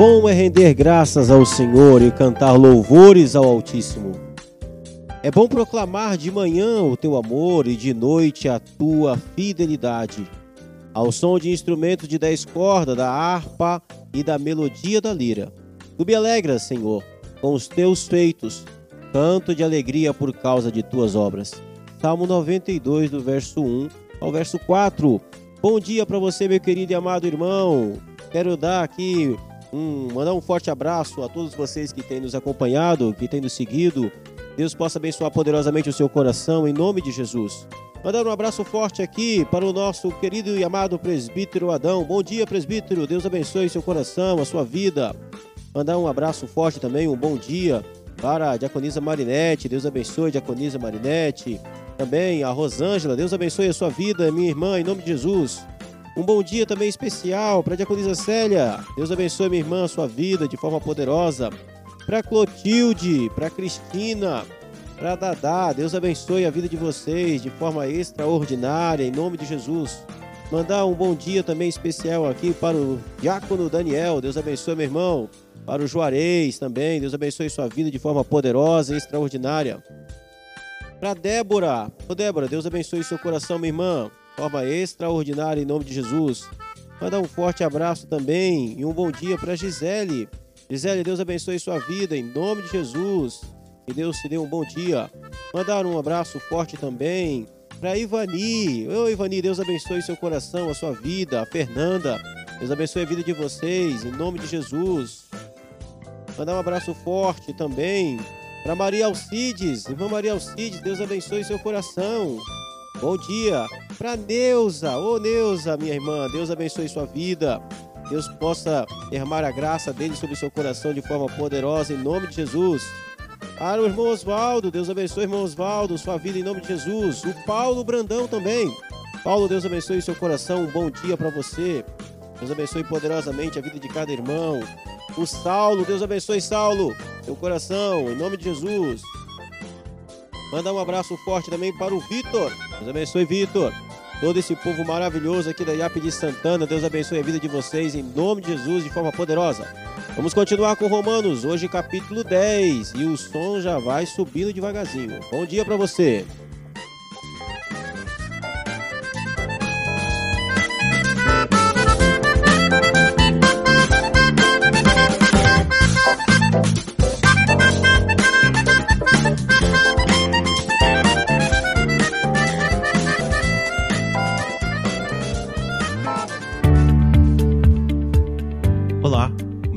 Bom é render graças ao Senhor e cantar louvores ao Altíssimo. É bom proclamar de manhã o teu amor e de noite a tua fidelidade. Ao som de instrumentos de dez cordas, da harpa e da melodia da lira. Tu me alegras, Senhor, com os teus feitos, canto de alegria por causa de tuas obras. Salmo 92, do verso 1 ao verso 4. Bom dia para você, meu querido e amado irmão. Quero dar aqui um, mandar um forte abraço a todos vocês que têm nos acompanhado, que têm nos seguido. Deus possa abençoar poderosamente o seu coração, em nome de Jesus. Mandar um abraço forte aqui para o nosso querido e amado presbítero Adão. Bom dia, presbítero. Deus abençoe seu coração, a sua vida. Mandar um abraço forte também, um bom dia para a diaconisa Marinete. Deus abençoe diaconisa Marinete. Também a Rosângela. Deus abençoe a sua vida, minha irmã, em nome de Jesus. Um bom dia também especial para a diaconisa Célia. Deus abençoe minha irmã, sua vida de forma poderosa. Para Clotilde, para Cristina, para Dadá. Deus abençoe a vida de vocês de forma extraordinária, em nome de Jesus. Mandar um bom dia também especial aqui para o diácono Daniel. Deus abençoe, meu irmão para o Juarez também. Deus abençoe sua vida de forma poderosa e extraordinária. Para Débora, ô Débora, Deus abençoe seu coração, minha irmã, forma extraordinária em nome de Jesus. Manda um forte abraço também e um bom dia para Gisele. Gisele, Deus abençoe sua vida em nome de Jesus. Que Deus te dê um bom dia. Mandar um abraço forte também para Ivani. Ô Ivani, Deus abençoe seu coração, a sua vida. A Fernanda, Deus abençoe a vida de vocês em nome de Jesus. Mandar um abraço forte também para Maria Alcides. Irmã Maria Alcides, Deus abençoe seu coração. Bom dia. Para Neuza, ô Neuza, minha irmã, Deus abençoe sua vida. Deus possa derramar a graça dele sobre seu coração de forma poderosa, em nome de Jesus. Para o irmão Oswaldo, Deus abençoe, irmão Oswaldo, sua vida em nome de Jesus. O Paulo Brandão também. Paulo, Deus abençoe seu coração. Um bom dia para você. Deus abençoe poderosamente a vida de cada irmão. O Saulo, Deus abençoe Saulo, seu coração, em nome de Jesus. Manda um abraço forte também para o Vitor. Deus abençoe, Vitor. Todo esse povo maravilhoso aqui da IAP de Santana. Deus abençoe a vida de vocês em nome de Jesus de forma poderosa. Vamos continuar com Romanos, hoje capítulo 10. E o som já vai subindo devagarzinho. Bom dia para você.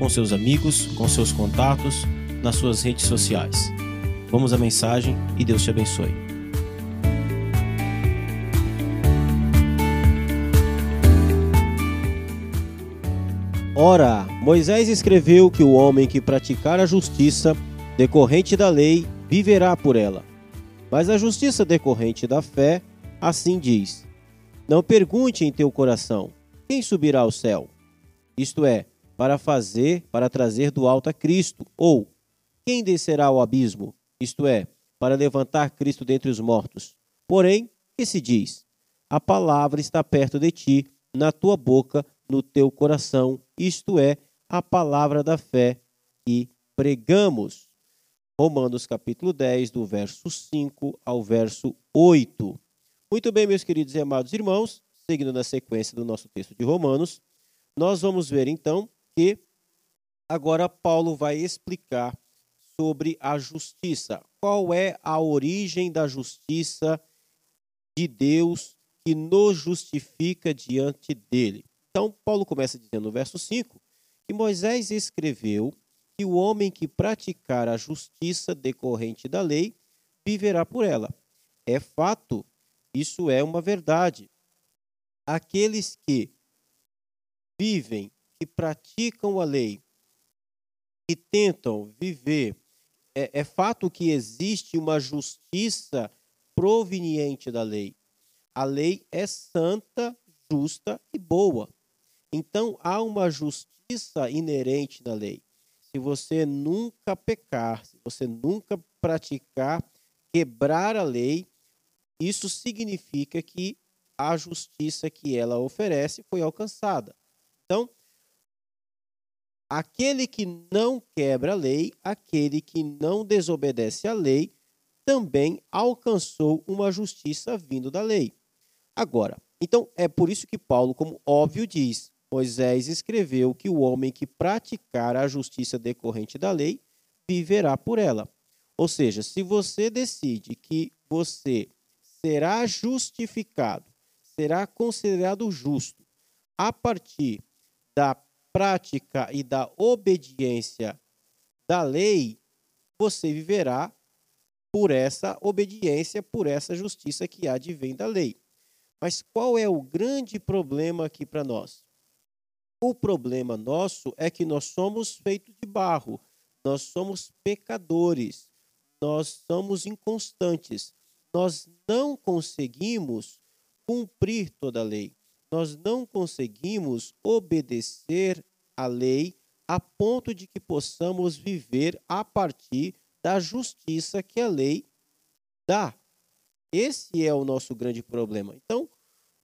com seus amigos, com seus contatos nas suas redes sociais. Vamos à mensagem e Deus te abençoe. Ora, Moisés escreveu que o homem que praticar a justiça decorrente da lei viverá por ela. Mas a justiça decorrente da fé, assim diz: Não pergunte em teu coração: quem subirá ao céu? Isto é, para fazer, para trazer do alto a Cristo, ou quem descerá ao abismo? Isto é, para levantar Cristo dentre os mortos. Porém, que se diz? A palavra está perto de ti, na tua boca, no teu coração, isto é, a palavra da fé que pregamos. Romanos capítulo 10, do verso 5 ao verso 8. Muito bem, meus queridos e amados irmãos, seguindo na sequência do nosso texto de Romanos, nós vamos ver então que agora Paulo vai explicar sobre a justiça. Qual é a origem da justiça de Deus que nos justifica diante dele? Então, Paulo começa dizendo no verso 5 que Moisés escreveu que o homem que praticar a justiça decorrente da lei viverá por ela. É fato, isso é uma verdade. Aqueles que vivem, que praticam a lei, que tentam viver, é, é fato que existe uma justiça proveniente da lei. A lei é santa, justa e boa. Então há uma justiça inerente da lei. Se você nunca pecar, se você nunca praticar, quebrar a lei, isso significa que a justiça que ela oferece foi alcançada. Então, aquele que não quebra a lei, aquele que não desobedece à lei, também alcançou uma justiça vindo da lei. Agora, então é por isso que Paulo, como óbvio, diz: Moisés escreveu que o homem que praticar a justiça decorrente da lei viverá por ela. Ou seja, se você decide que você será justificado, será considerado justo a partir da prática e da obediência da lei, você viverá por essa obediência, por essa justiça que há de vem da lei. Mas qual é o grande problema aqui para nós? O problema nosso é que nós somos feitos de barro, nós somos pecadores, nós somos inconstantes, nós não conseguimos cumprir toda a lei, nós não conseguimos obedecer a lei a ponto de que possamos viver a partir da justiça que a lei dá. Esse é o nosso grande problema. Então,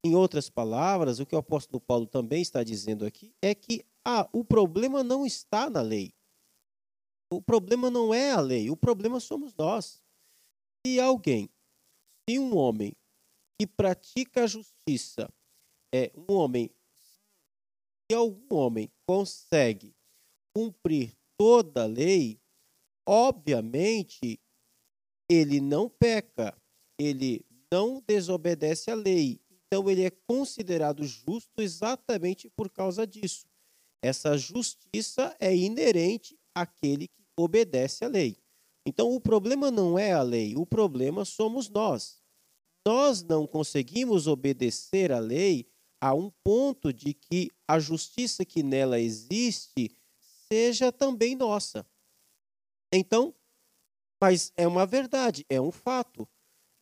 em outras palavras, o que o apóstolo Paulo também está dizendo aqui é que ah, o problema não está na lei. O problema não é a lei, o problema somos nós. Se alguém, se um homem que pratica a justiça, é um homem, se algum homem consegue cumprir toda a lei, obviamente ele não peca, ele não desobedece à lei. Então ele é considerado justo exatamente por causa disso. Essa justiça é inerente àquele que obedece à lei. Então o problema não é a lei, o problema somos nós. Nós não conseguimos obedecer à lei a um ponto de que a justiça que nela existe seja também nossa. Então, mas é uma verdade, é um fato.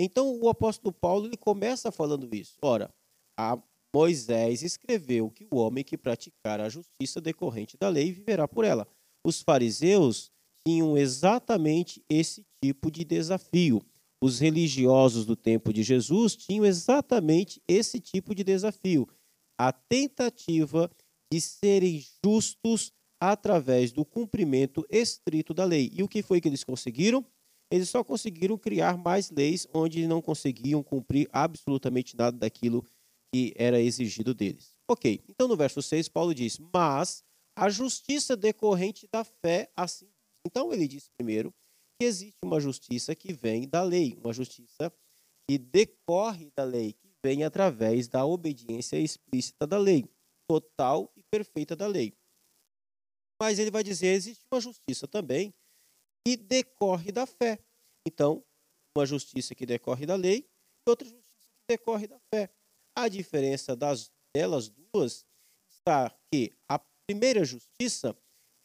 Então o apóstolo Paulo ele começa falando isso. Ora, Moisés escreveu que o homem que praticar a justiça decorrente da lei viverá por ela. Os fariseus tinham exatamente esse tipo de desafio. Os religiosos do tempo de Jesus tinham exatamente esse tipo de desafio. A tentativa de serem justos através do cumprimento estrito da lei. E o que foi que eles conseguiram? eles só conseguiram criar mais leis onde não conseguiam cumprir absolutamente nada daquilo que era exigido deles. Ok, então no verso 6, Paulo diz: Mas a justiça decorrente da fé assim. Então ele diz primeiro que existe uma justiça que vem da lei, uma justiça que decorre da lei, que vem através da obediência explícita da lei, total e perfeita da lei. Mas ele vai dizer: existe uma justiça também que decorre da fé. Então, uma justiça que decorre da lei e outra justiça que decorre da fé. A diferença das delas duas está que a primeira justiça,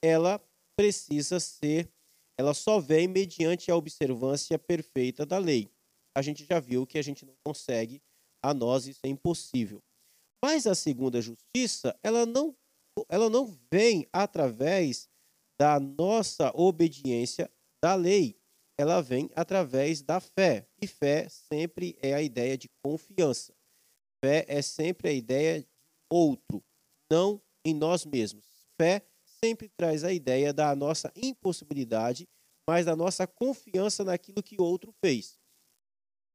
ela precisa ser, ela só vem mediante a observância perfeita da lei. A gente já viu que a gente não consegue, a nós isso é impossível. Mas a segunda justiça, ela não, ela não vem através da nossa obediência da lei, ela vem através da fé. E fé sempre é a ideia de confiança. Fé é sempre a ideia de outro, não em nós mesmos. Fé sempre traz a ideia da nossa impossibilidade, mas da nossa confiança naquilo que o outro fez.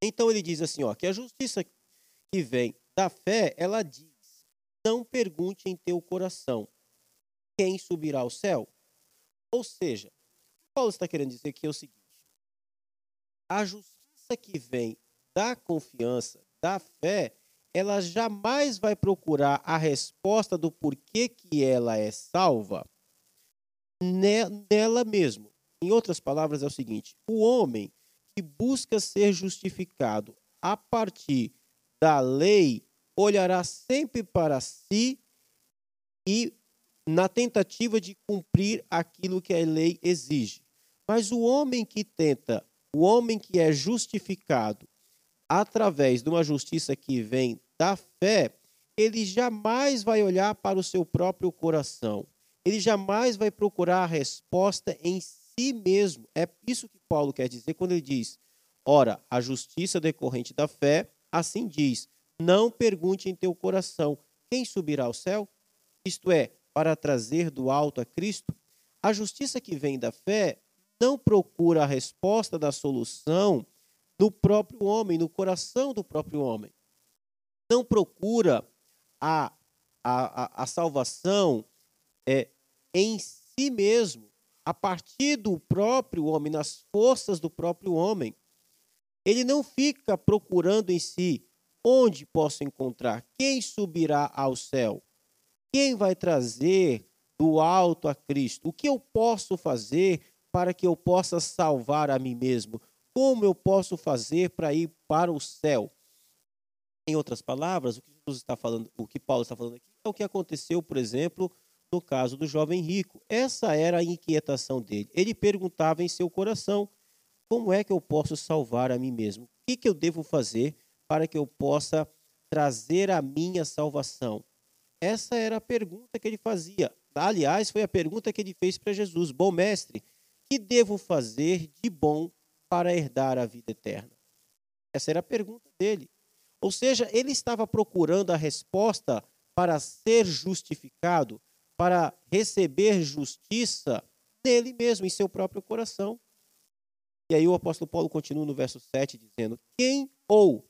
Então ele diz assim, ó, que a justiça que vem da fé, ela diz: não pergunte em teu coração quem subirá ao céu. Ou seja, Paulo está querendo dizer que é o seguinte: a justiça que vem da confiança, da fé, ela jamais vai procurar a resposta do porquê que ela é salva nela mesmo. Em outras palavras, é o seguinte: o homem que busca ser justificado a partir da lei olhará sempre para si e na tentativa de cumprir aquilo que a lei exige. Mas o homem que tenta, o homem que é justificado através de uma justiça que vem da fé, ele jamais vai olhar para o seu próprio coração. Ele jamais vai procurar a resposta em si mesmo. É isso que Paulo quer dizer quando ele diz: Ora, a justiça decorrente da fé, assim diz: Não pergunte em teu coração quem subirá ao céu, isto é, para trazer do alto a Cristo. A justiça que vem da fé não procura a resposta da solução no próprio homem, no coração do próprio homem. Não procura a, a, a, salvação é, em si mesmo, a partir do próprio homem, nas forças do próprio homem. Ele não fica procurando em si onde posso encontrar, quem subirá ao céu, quem vai trazer do alto a Cristo, o que eu posso fazer para que eu possa salvar a mim mesmo, como eu posso fazer para ir para o céu. Em outras palavras, o que Jesus está falando, o que Paulo está falando aqui é o que aconteceu, por exemplo, no caso do jovem rico. Essa era a inquietação dele. Ele perguntava em seu coração: como é que eu posso salvar a mim mesmo? O que, que eu devo fazer para que eu possa trazer a minha salvação? Essa era a pergunta que ele fazia. Aliás, foi a pergunta que ele fez para Jesus: Bom mestre, que devo fazer de bom para herdar a vida eterna? Essa era a pergunta dele. Ou seja, ele estava procurando a resposta para ser justificado, para receber justiça dele mesmo, em seu próprio coração. E aí o apóstolo Paulo continua no verso 7 dizendo: Quem ou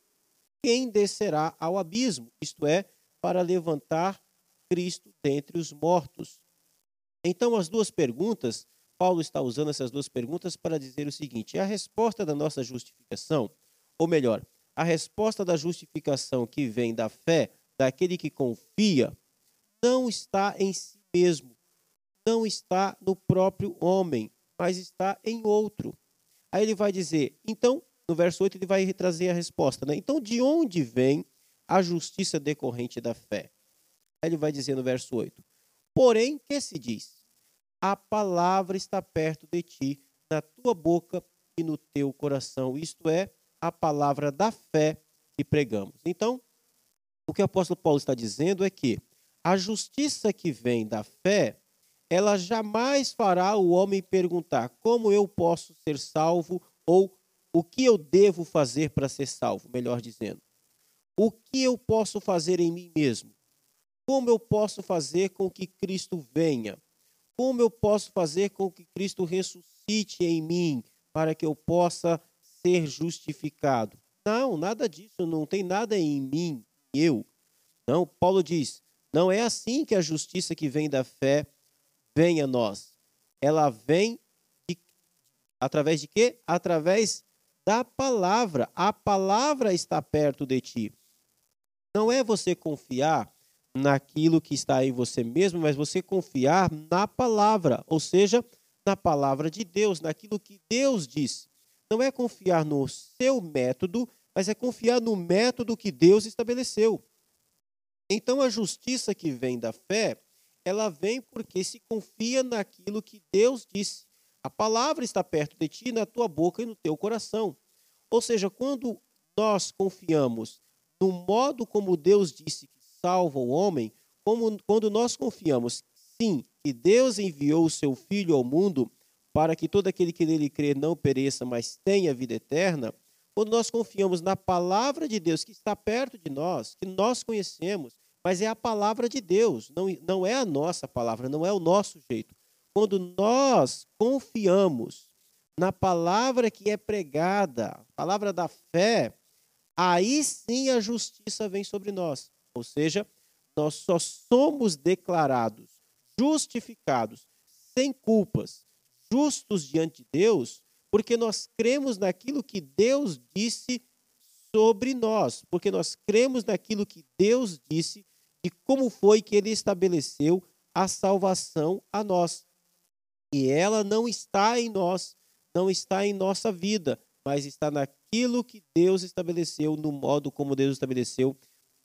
quem descerá ao abismo? Isto é, para levantar Cristo dentre os mortos. Então, as duas perguntas, Paulo está usando essas duas perguntas para dizer o seguinte: a resposta da nossa justificação, ou melhor, a resposta da justificação que vem da fé daquele que confia não está em si mesmo, não está no próprio homem, mas está em outro. Aí ele vai dizer, então, no verso 8, ele vai trazer a resposta. Né? Então, de onde vem a justiça decorrente da fé? Aí ele vai dizer no verso 8: Porém, que se diz? A palavra está perto de ti, na tua boca e no teu coração. Isto é, a palavra da fé que pregamos. Então, o que o apóstolo Paulo está dizendo é que a justiça que vem da fé, ela jamais fará o homem perguntar como eu posso ser salvo ou o que eu devo fazer para ser salvo, melhor dizendo. O que eu posso fazer em mim mesmo? Como eu posso fazer com que Cristo venha? Como eu posso fazer com que Cristo ressuscite em mim para que eu possa ser justificado. Não, nada disso, não tem nada em mim, eu. Não, Paulo diz: não é assim que a justiça que vem da fé vem a nós. Ela vem de, através de quê? Através da palavra. A palavra está perto de ti. Não é você confiar naquilo que está em você mesmo, mas você confiar na palavra, ou seja, na palavra de Deus, naquilo que Deus disse não é confiar no seu método, mas é confiar no método que Deus estabeleceu. Então a justiça que vem da fé, ela vem porque se confia naquilo que Deus disse. A palavra está perto de ti, na tua boca e no teu coração. Ou seja, quando nós confiamos no modo como Deus disse que salva o homem, como, quando nós confiamos, sim, que Deus enviou o seu Filho ao mundo para que todo aquele que nele crê não pereça, mas tenha vida eterna, quando nós confiamos na palavra de Deus que está perto de nós, que nós conhecemos, mas é a palavra de Deus, não, não é a nossa palavra, não é o nosso jeito. Quando nós confiamos na palavra que é pregada, a palavra da fé, aí sim a justiça vem sobre nós. Ou seja, nós só somos declarados justificados, sem culpas, justos diante de Deus, porque nós cremos naquilo que Deus disse sobre nós, porque nós cremos naquilo que Deus disse e como foi que ele estabeleceu a salvação a nós. E ela não está em nós, não está em nossa vida, mas está naquilo que Deus estabeleceu, no modo como Deus estabeleceu,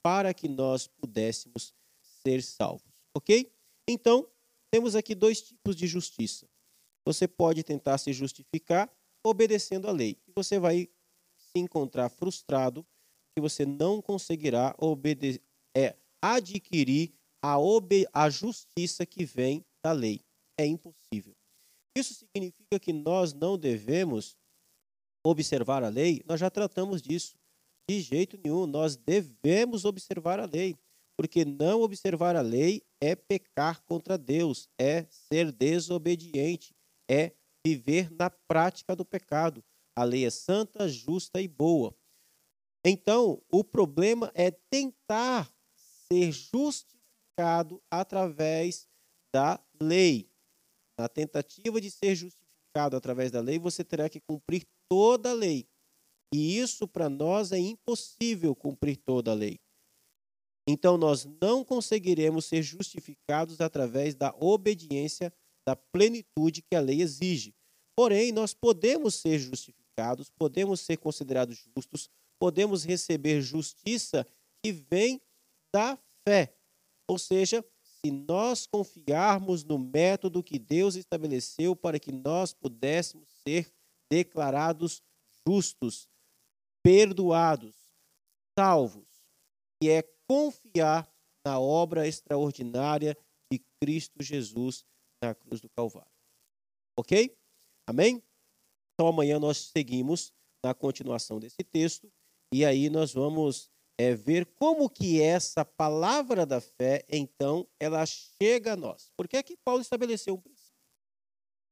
para que nós pudéssemos ser salvos. Ok? Então, temos aqui dois tipos de justiça. Você pode tentar se justificar obedecendo à lei. E você vai se encontrar frustrado que você não conseguirá é, adquirir a, a justiça que vem da lei. É impossível. Isso significa que nós não devemos observar a lei? Nós já tratamos disso. De jeito nenhum, nós devemos observar a lei, porque não observar a lei é pecar contra Deus, é ser desobediente, é viver na prática do pecado. A lei é santa, justa e boa. Então, o problema é tentar ser justificado através da lei. Na tentativa de ser justificado através da lei, você terá que cumprir toda a lei. E isso para nós é impossível cumprir toda a lei. Então nós não conseguiremos ser justificados através da obediência da plenitude que a lei exige. Porém, nós podemos ser justificados, podemos ser considerados justos, podemos receber justiça que vem da fé. Ou seja, se nós confiarmos no método que Deus estabeleceu para que nós pudéssemos ser declarados justos, perdoados, salvos, e é confiar na obra extraordinária de Cristo Jesus na cruz do Calvário. Ok? Amém? Então amanhã nós seguimos na continuação desse texto e aí nós vamos é, ver como que essa palavra da fé, então, ela chega a nós. Porque é que Paulo estabeleceu um princípio.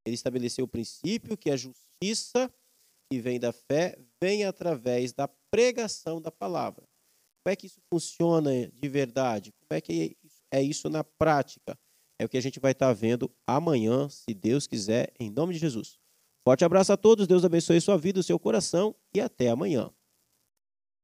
Ele estabeleceu o princípio que a justiça que vem da fé vem através da pregação da palavra. Como é que isso funciona de verdade? Como é que é isso na prática? É o que a gente vai estar vendo amanhã, se Deus quiser, em nome de Jesus. Forte abraço a todos, Deus abençoe sua vida, o seu coração e até amanhã.